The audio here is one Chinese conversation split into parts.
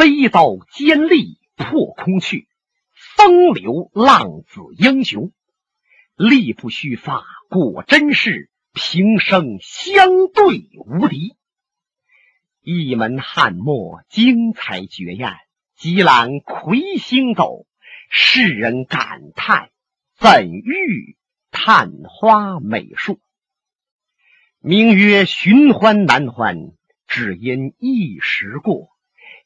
飞刀尖利破空去，风流浪子英雄。力不虚发，果真是平生相对无敌。一门汉墨，精彩绝艳，几览魁星斗，世人感叹怎遇探花美术？名曰寻欢难欢，只因一时过。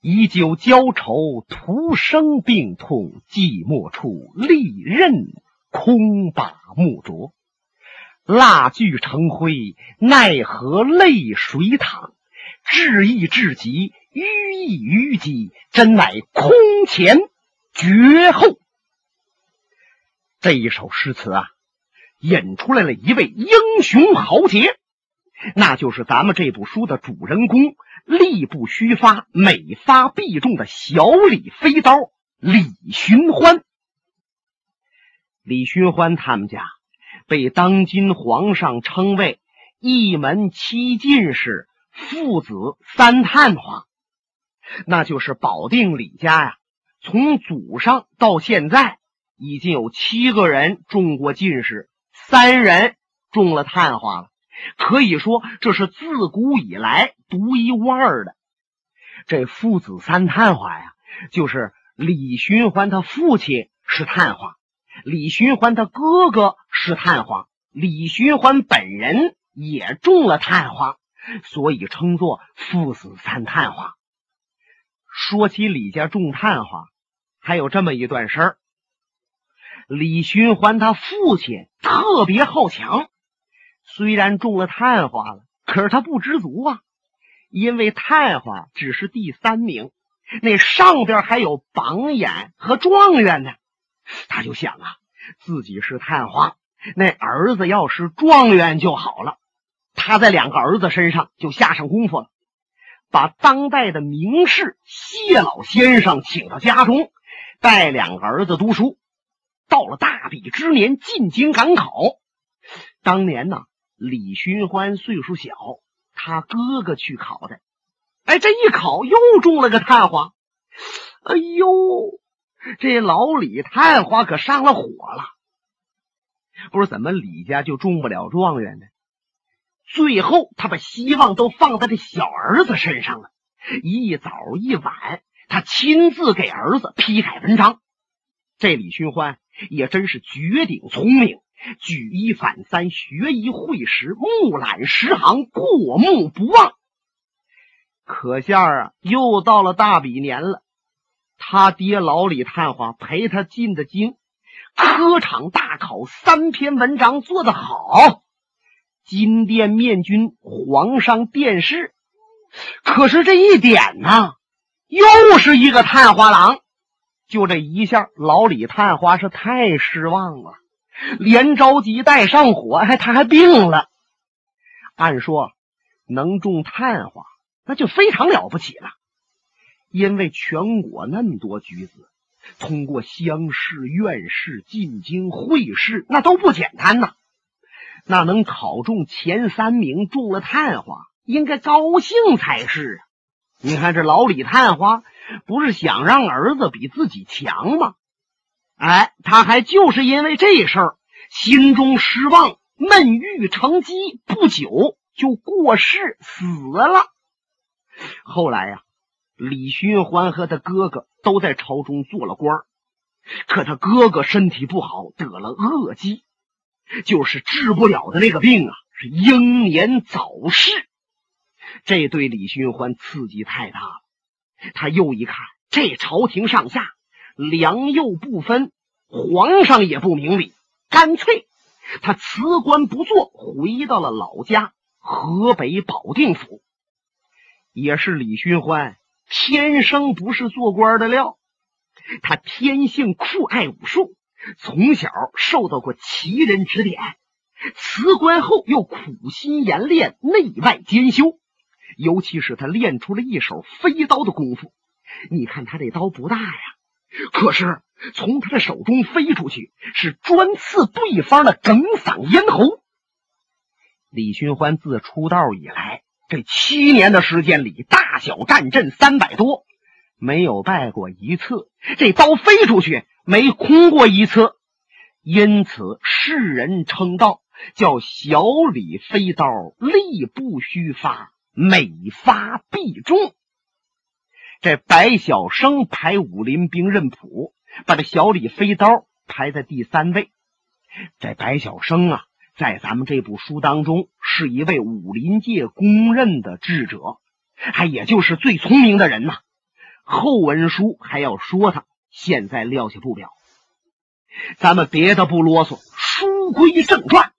以酒浇愁，徒生病痛，寂寞处利刃空把木啄。蜡炬成灰，奈何泪水淌？志意至极，迂意淤积，真乃空前绝后。这一首诗词啊，引出来了一位英雄豪杰。那就是咱们这部书的主人公，力不虚发、每发必中的小李飞刀李寻欢。李寻欢他们家被当今皇上称为一门七进士、父子三探花，那就是保定李家呀。从祖上到现在，已经有七个人中过进士，三人中了探花了。可以说，这是自古以来独一无二的。这父子三探花呀，就是李寻欢他父亲是探花，李寻欢他哥哥是探花，李寻欢本人也中了探花，所以称作父子三探花。说起李家中探花，还有这么一段事儿：李寻欢他父亲特别好强。虽然中了探花了，可是他不知足啊，因为探花只是第三名，那上边还有榜眼和状元呢。他就想啊，自己是探花，那儿子要是状元就好了。他在两个儿子身上就下上功夫了，把当代的名士谢老先生请到家中，带两个儿子读书。到了大比之年，进京赶考。当年呢。李寻欢岁数小，他哥哥去考的，哎，这一考又中了个探花，哎呦，这老李探花可上了火了。不是怎么李家就中不了状元呢？最后他把希望都放在这小儿子身上了，一早一晚，他亲自给儿子批改文章。这李寻欢也真是绝顶聪明。举一反三，学一会十，目览十行，过目不忘。可下啊，又到了大比年了。他爹老李探花陪他进的京，科场大考三篇文章做得好，金殿面君，皇上殿试。可是这一点呢，又是一个探花郎。就这一下，老李探花是太失望了。连着急带上火，还他还病了。按说能中探花，那就非常了不起了。因为全国那么多举子，通过乡试、院试、进京会试，那都不简单呐。那能考中前三名，中了探花，应该高兴才是啊。你看这老李探花，不是想让儿子比自己强吗？哎，他还就是因为这事儿，心中失望，闷郁成疾，不久就过世死了。后来呀，李寻欢和他哥哥都在朝中做了官可他哥哥身体不好，得了恶疾，就是治不了的那个病啊，是英年早逝。这对李寻欢刺激太大了。他又一看，这朝廷上下。良莠不分，皇上也不明理，干脆他辞官不做，回到了老家河北保定府。也是李寻欢天生不是做官的料，他天性酷爱武术，从小受到过奇人指点。辞官后又苦心研练，内外兼修，尤其是他练出了一手飞刀的功夫。你看他这刀不大呀。可是从他的手中飞出去，是专刺对方的哽嗓咽喉。李寻欢自出道以来，这七年的时间里，大小战阵三百多，没有败过一次，这刀飞出去没空过一次，因此世人称道叫小李飞刀，力不虚发，每发必中。这白晓生排武林兵刃谱，把这小李飞刀排在第三位。这白晓生啊，在咱们这部书当中是一位武林界公认的智者，还也就是最聪明的人呐。后文书还要说他，现在撂下不表。咱们别的不啰嗦，书归正传。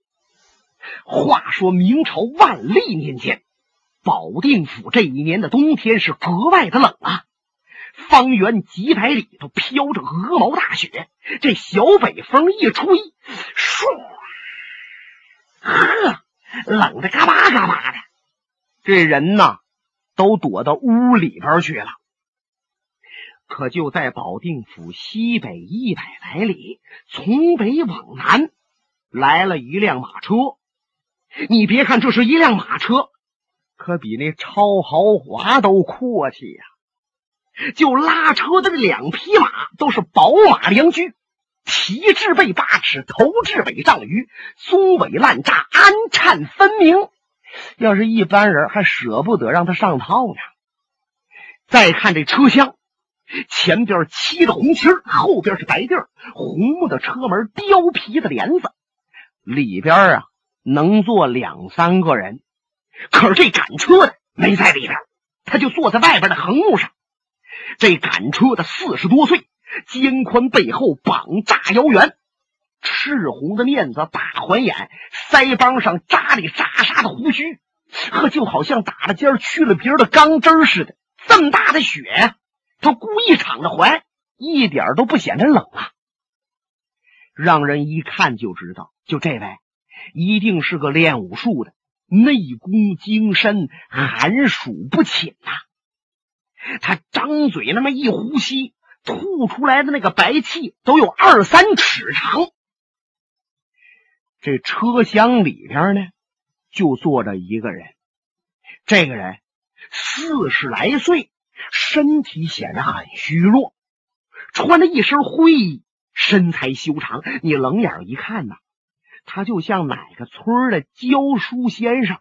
话说明朝万历年间。保定府这一年的冬天是格外的冷啊，方圆几百里都飘着鹅毛大雪，这小北风一吹，唰，呵，冷的嘎巴嘎巴的，这人呐都躲到屋里边去了。可就在保定府西北一百来里，从北往南来了一辆马车。你别看这是一辆马车。可比那超豪华都阔气呀！就拉车的这两匹马都是宝马良驹，蹄至背八尺，头至尾丈余，鬃尾烂扎，鞍颤分明。要是一般人，还舍不得让他上套呢。再看这车厢，前边漆的红漆后边是白地儿，红木的车门，貂皮的帘子，里边啊能坐两三个人。可是这赶车的没在里边，他就坐在外边的横木上。这赶车的四十多岁，肩宽背厚，膀大腰圆，赤红的面子，大环眼，腮帮上扎里扎沙的胡须，呵，就好像打了尖去了皮的钢针似的。这么大的雪，他故意敞着怀，一点都不显得冷啊。让人一看就知道，就这位一定是个练武术的。内功精深，寒暑不侵呐！他张嘴那么一呼吸，吐出来的那个白气都有二三尺长。这车厢里边呢，就坐着一个人。这个人四十来岁，身体显得很虚弱，穿着一身灰衣，身材修长。你冷眼一看呐。他就像哪个村的教书先生，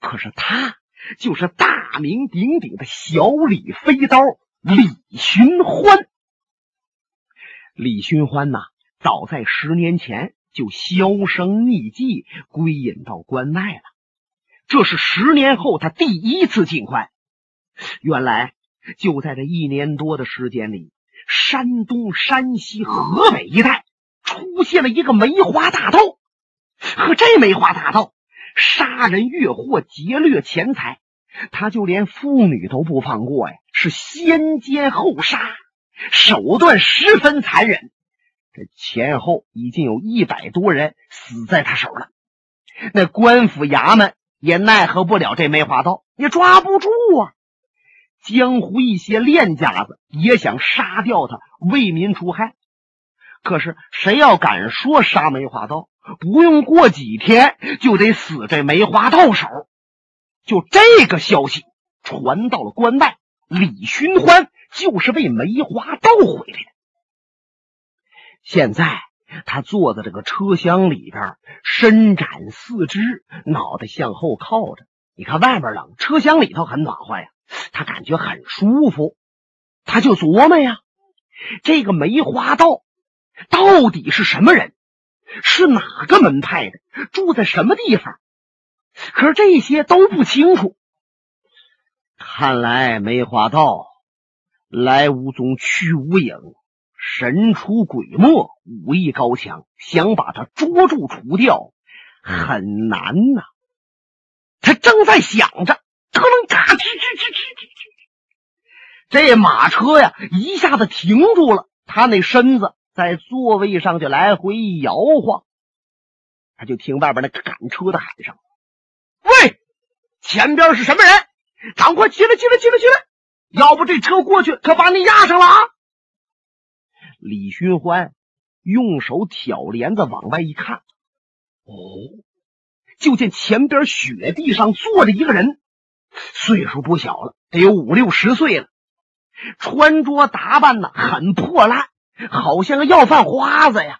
可是他就是大名鼎鼎的小李飞刀李寻欢。李寻欢呐，早在十年前就销声匿迹，归隐到关外了。这是十年后他第一次进关。原来就在这一年多的时间里，山东、山西、河北一带出现了一个梅花大盗。和这梅花大盗杀人越货劫掠钱财，他就连妇女都不放过呀！是先奸后杀，手段十分残忍。这前后已经有一百多人死在他手了。那官府衙门也奈何不了这梅花盗，也抓不住啊！江湖一些练家子也想杀掉他，为民除害。可是谁要敢说杀梅花盗？不用过几天就得死这梅花道手，就这个消息传到了关外，李寻欢就是被梅花盗回来的。现在他坐在这个车厢里边，伸展四肢，脑袋向后靠着。你看外边冷，车厢里头很暖和呀，他感觉很舒服。他就琢磨呀，这个梅花道到底是什么人？是哪个门派的？住在什么地方？可是这些都不清楚。看来梅花道来无踪去无影，神出鬼没，武艺高强，想把他捉住除掉很难呐。他正在想着，可能嘎吱吱吱吱吱吱，这马车呀一下子停住了，他那身子。在座位上就来回摇晃，他就听外边那个赶车的喊声：“喂，前边是什么人？赶快起来，起来，起来，起来！要不这车过去可把你压上了啊！”李寻欢用手挑帘子往外一看，哦，就见前边雪地上坐着一个人，岁数不小了，得有五六十岁了。穿着打扮呢很破烂，好像个要饭花子呀。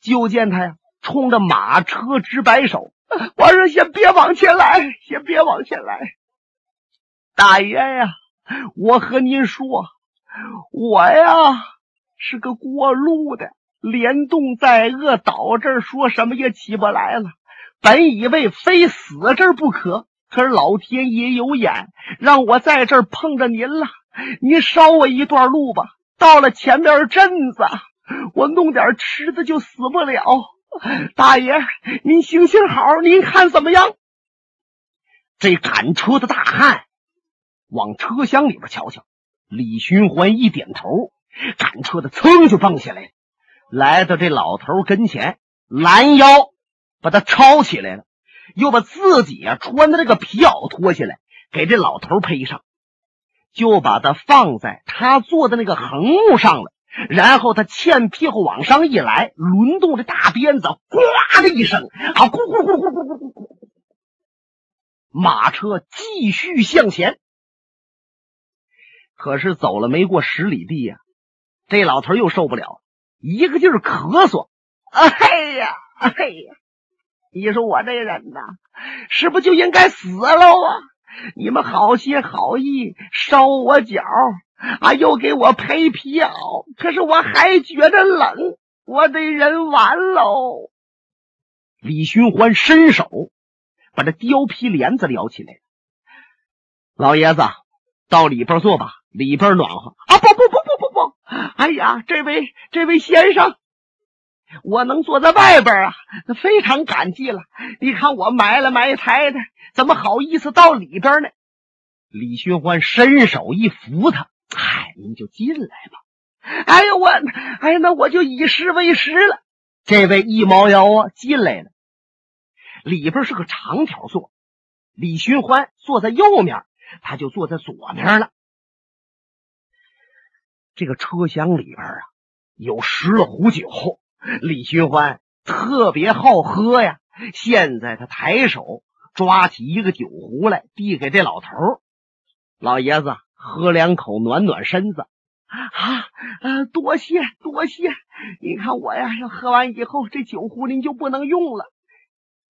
就见他呀，冲着马车直摆手：“我说先别往前来，先别往前来，大爷呀，我和您说，我呀是个过路的，连冻带饿，倒这儿说什么也起不来了。本以为非死这儿不可，可是老天爷有眼，让我在这儿碰着您了。您捎我一段路吧，到了前面镇子。”我弄点吃的就死不了，大爷，您行行好，您看怎么样？这赶车的大汉往车厢里边瞧瞧，李寻欢一点头，赶车的噌就蹦下来，来到这老头跟前，拦腰把他抄起来了，又把自己啊穿的这个皮袄脱下来，给这老头披上，就把他放在他坐的那个横木上了。然后他欠屁股往上一来，轮动着大鞭子，呱的一声，啊，咕咕咕咕咕咕咕咕，马车继续向前。可是走了没过十里地呀，这老头又受不了，一个劲儿咳嗽。哎呀，哎呀！你说我这人呐，是不是就应该死了啊？你们好心好意烧我脚。啊！又给我配皮袄，可是我还觉得冷，我得人完喽。李寻欢伸手把这貂皮帘子撩起来，老爷子到里边坐吧，里边暖和。啊！不不不不不不！哎呀，这位这位先生，我能坐在外边啊，非常感激了。你看我埋了埋汰的，怎么好意思到里边呢？李寻欢伸手一扶他。嗨，您就进来吧。哎呀，我，哎，那我就以食为食了。这位一猫腰啊，进来了。里边是个长条座，李寻欢坐在右面，他就坐在左面了。这个车厢里边啊，有十了壶酒。李寻欢特别好喝呀。现在他抬手抓起一个酒壶来，递给这老头老爷子。喝两口暖暖身子，啊，啊，多谢多谢。你看我呀，要喝完以后，这酒壶您就不能用了。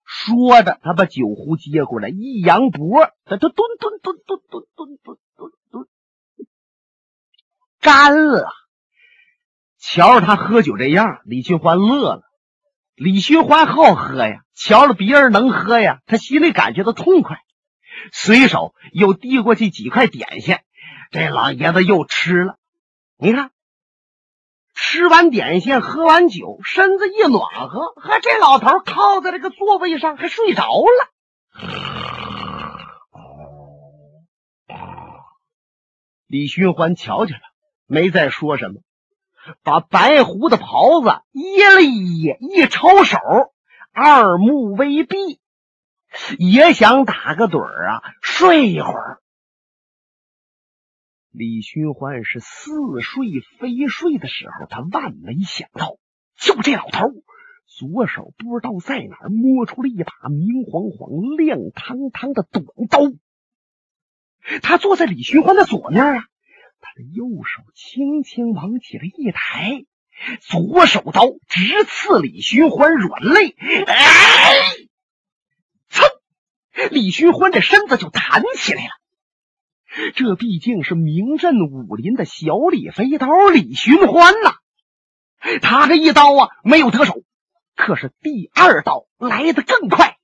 说着，他把酒壶接过来，一扬脖，他他蹲蹲蹲蹲蹲蹲蹲蹲蹲，干了。瞧着他喝酒这样，李寻欢乐了。李寻欢好喝呀，瞧着别人能喝呀，他心里感觉到痛快，随手又递过去几块点心。这老爷子又吃了，你看，吃完点心，喝完酒，身子一暖和，和这老头靠在这个座位上，还睡着了。李寻欢瞧见了，没再说什么，把白胡子袍子掖了一掖，一抄手，二目微闭，也想打个盹儿啊，睡一会儿。李寻欢是似睡非睡的时候，他万没想到，就这老头左手不知道在哪儿摸出了一把明晃晃、亮堂堂的短刀。他坐在李寻欢的左面啊，他右手轻轻往起来一抬，左手刀直刺李寻欢软肋。哎，噌！李寻欢这身子就弹起来了。这毕竟是名震武林的小李飞刀李寻欢呐，他这一刀啊没有得手，可是第二刀来得更快，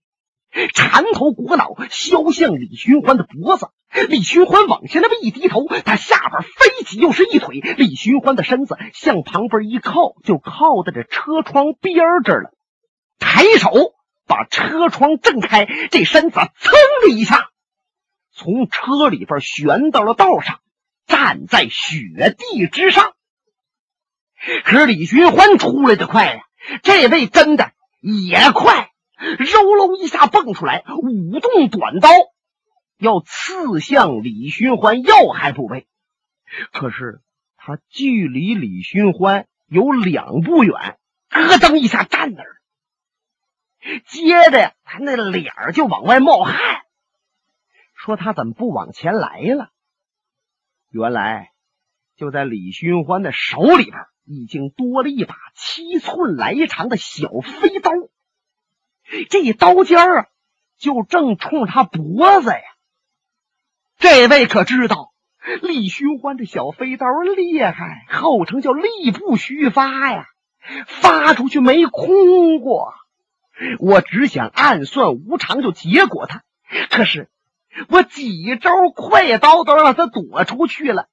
缠头裹脑削向李寻欢的脖子。李寻欢往下那么一低头，他下边飞起又是一腿，李寻欢的身子向旁边一靠，就靠在这车窗边这儿了。抬手把车窗震开，这身子噌的一下。从车里边悬到了道上，站在雪地之上。可是李寻欢出来的快呀，这位真的也快，肉喽一下蹦出来，舞动短刀要刺向李寻欢要害部位。可是他距离李寻欢有两步远，咯噔一下站那儿，接着呀，他那脸就往外冒汗。说他怎么不往前来了？原来就在李寻欢的手里边，已经多了一把七寸来长的小飞刀。这一刀尖儿啊，就正冲他脖子呀。这位可知道，李寻欢这小飞刀厉害，号称叫力不虚发呀，发出去没空过。我只想暗算无常就结果他，可是我几招快刀都让他躲出去了。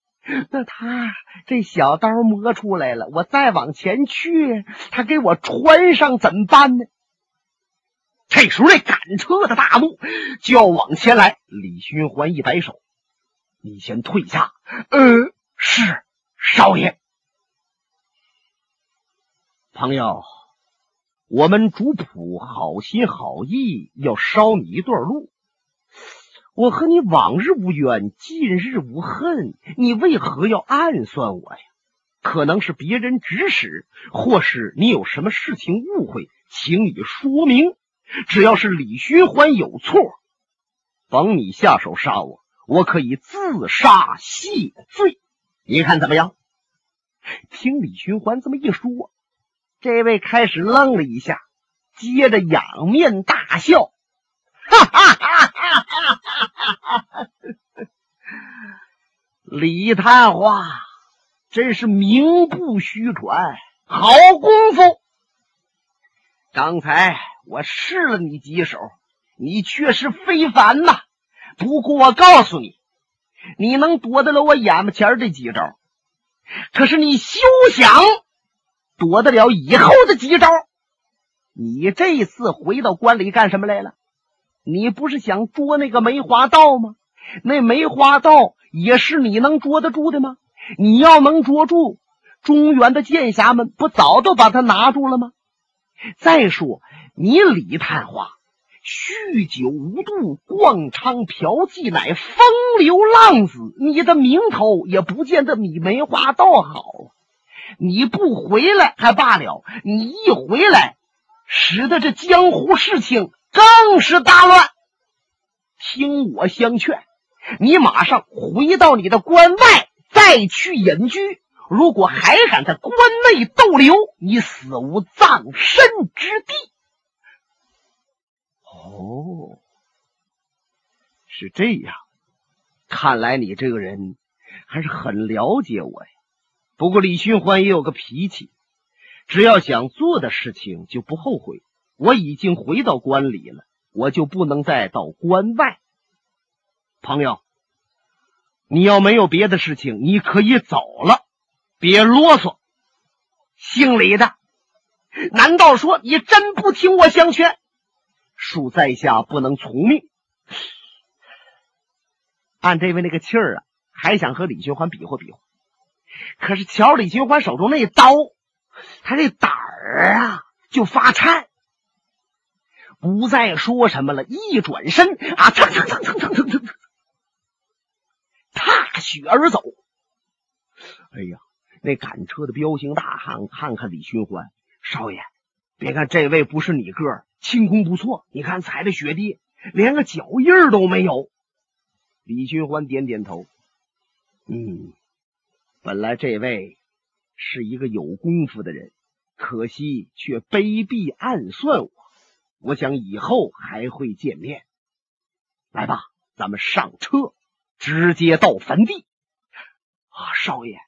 那他这小刀磨出来了，我再往前去，他给我穿上怎么办呢？这时候，那赶车的大怒就要往前来。李寻欢一摆手：“你先退下。”“呃，是少爷。”朋友，我们主仆好心好意要捎你一段路。我和你往日无冤，近日无恨，你为何要暗算我呀？可能是别人指使，或是你有什么事情误会，请你说明。只要是李寻欢有错，甭你下手杀我，我可以自杀谢罪。你看怎么样？听李寻欢这么一说，这位开始愣了一下，接着仰面大笑，哈哈哈哈哈哈！李探花真是名不虚传，好功夫。刚才。我试了你几手，你确实非凡呐。不过我告诉你，你能躲得了我眼巴前这几招，可是你休想躲得了以后的几招。你这次回到关里干什么来了？你不是想捉那个梅花道吗？那梅花道也是你能捉得住的吗？你要能捉住，中原的剑侠们不早都把他拿住了吗？再说。你李探花酗酒无度，逛娼嫖妓，乃风流浪子。你的名头也不见得比梅花道好。你不回来还罢了，你一回来，使得这江湖事情更是大乱。听我相劝，你马上回到你的关外，再去隐居。如果还敢在关内逗留，你死无葬身之地。哦，是这样，看来你这个人还是很了解我呀。不过李寻欢也有个脾气，只要想做的事情就不后悔。我已经回到关里了，我就不能再到关外。朋友，你要没有别的事情，你可以走了，别啰嗦。姓李的，难道说你真不听我相劝？恕在下不能从命。按这位那个气儿啊，还想和李寻欢比划比划。可是瞧李寻欢手中那刀，他这胆儿啊就发颤，不再说什么了。一转身啊，蹭蹭蹭蹭蹭蹭蹭，踏雪而走。哎呀，那赶车的彪形大汉看看李寻欢少爷，别看这位不是你个儿。轻功不错，你看踩的雪地，连个脚印都没有。李寻欢点点头，嗯，本来这位是一个有功夫的人，可惜却卑鄙暗算我。我想以后还会见面。来吧，咱们上车，直接到坟地。啊，少爷，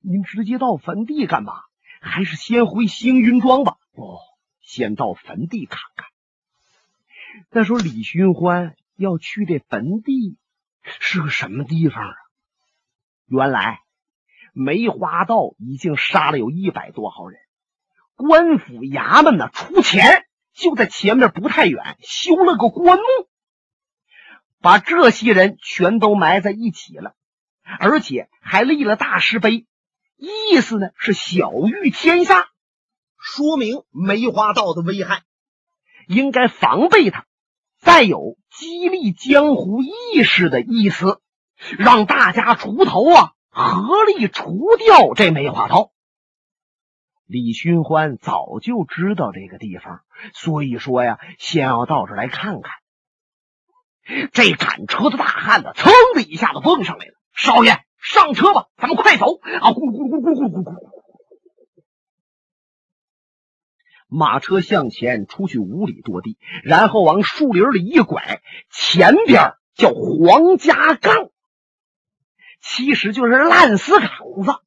您直接到坟地干嘛？还是先回星云庄吧。哦。先到坟地看看。再说李寻欢要去的坟地是个什么地方啊？原来梅花道已经杀了有一百多号人，官府衙门呢出钱，就在前面不太远修了个棺木，把这些人全都埋在一起了，而且还立了大石碑，意思呢是晓谕天下。说明梅花道的危害，应该防备他；再有激励江湖义士的意思，让大家出头啊，合力除掉这梅花道。李寻欢早就知道这个地方，所以说呀，先要到这来看看。这赶车的大汉子噌的一下子蹦上来了：“少爷，上车吧，咱们快走！”啊，咕咕咕咕咕咕咕。马车向前出去五里多地，然后往树林里一拐，前边叫黄家岗，其实就是烂死岗子。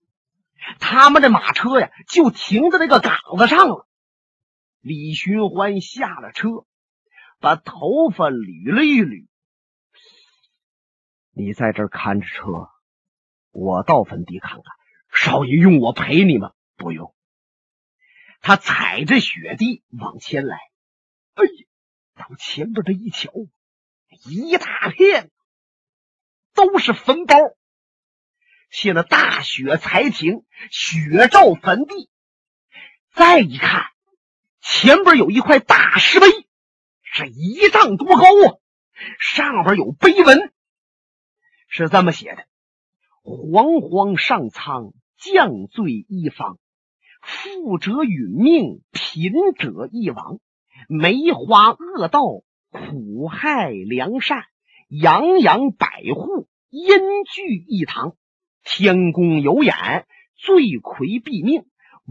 他们这马车呀，就停在那个岗子上了。李寻欢下了车，把头发捋了一捋：“你在这看着车，我到坟地看看。少爷用我陪你吗？不用。”他踩着雪地往前来，哎呀，到前边这一瞧，一大片都是坟包。现在大雪才停，雪罩坟地。再一看，前边有一块大石碑，是一丈多高啊，上边有碑文，是这么写的：“惶惶上苍，降罪一方。”富者殒命，贫者一亡。梅花恶道，苦害良善。洋洋百户，因聚一堂。天公有眼，罪魁毙命。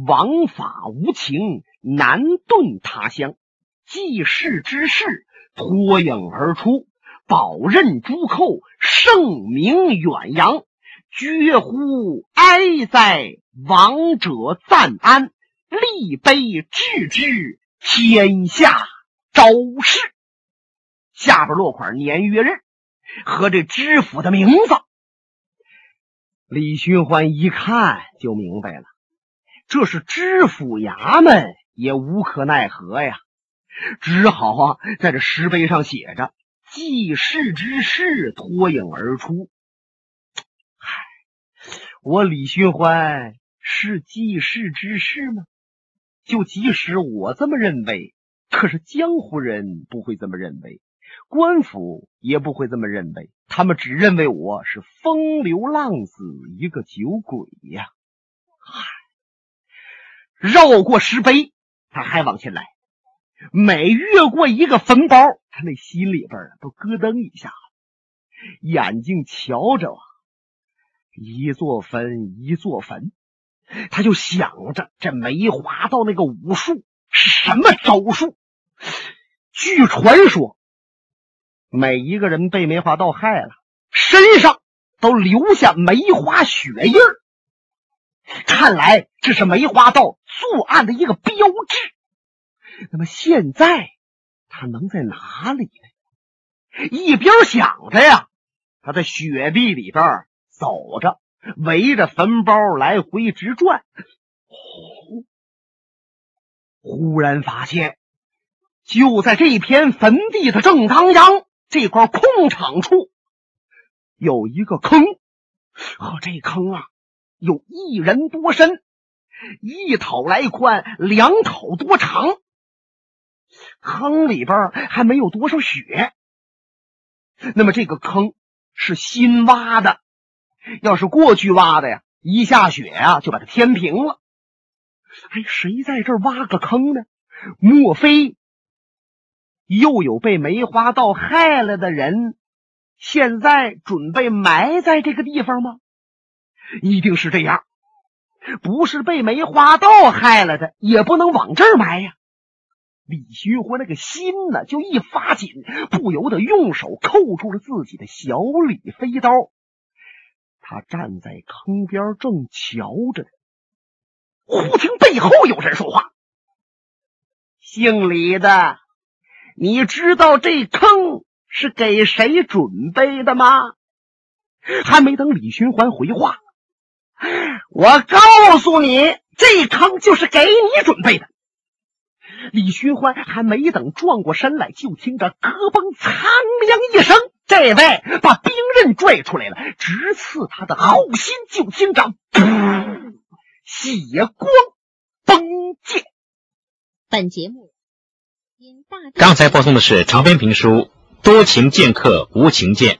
王法无情，难遁他乡。济世之事，脱颖而出。宝刃朱寇，盛名远扬。绝乎哀哉！亡者暂安，立碑志之天下昭示。下边落款年月日和这知府的名字。李寻欢一看就明白了，这是知府衙门，也无可奈何呀，只好啊在这石碑上写着“济世之事脱颖而出”。我李寻欢。是济世之士吗？就即使我这么认为，可是江湖人不会这么认为，官府也不会这么认为，他们只认为我是风流浪子，一个酒鬼呀！嗨，绕过石碑，他还往前来，每越过一个坟包，他那心里边都咯噔一下，眼睛瞧着啊，一座坟一座坟。他就想着这梅花道那个武术是什么招数？据传说，每一个人被梅花道害了，身上都留下梅花血印。看来这是梅花道作案的一个标志。那么现在他能在哪里呢？一边想着呀，他在雪地里边走着。围着坟包来回直转，忽然发现，就在这片坟地的正当阳这块空场处，有一个坑。呵，这坑啊，有一人多深，一讨来宽，两讨多长。坑里边还没有多少雪，那么这个坑是新挖的。要是过去挖的呀，一下雪呀就把它填平了。哎，谁在这儿挖个坑呢？莫非又有被梅花道害了的人，现在准备埋在这个地方吗？一定是这样。不是被梅花道害了的，也不能往这儿埋呀。李寻欢那个心呢，就一发紧，不由得用手扣住了自己的小李飞刀。他站在坑边，正瞧着。忽听背后有人说话：“姓李的，你知道这坑是给谁准备的吗？”还没等李寻欢回话，我告诉你，这坑就是给你准备的。李寻欢还没等转过身来，就听着咯嘣苍凉一声。这位把兵刃拽出来了，直刺他的后心，就听着噗，血光崩溅。本节目因大刚才播送的是长篇评书《多情剑客无情剑》。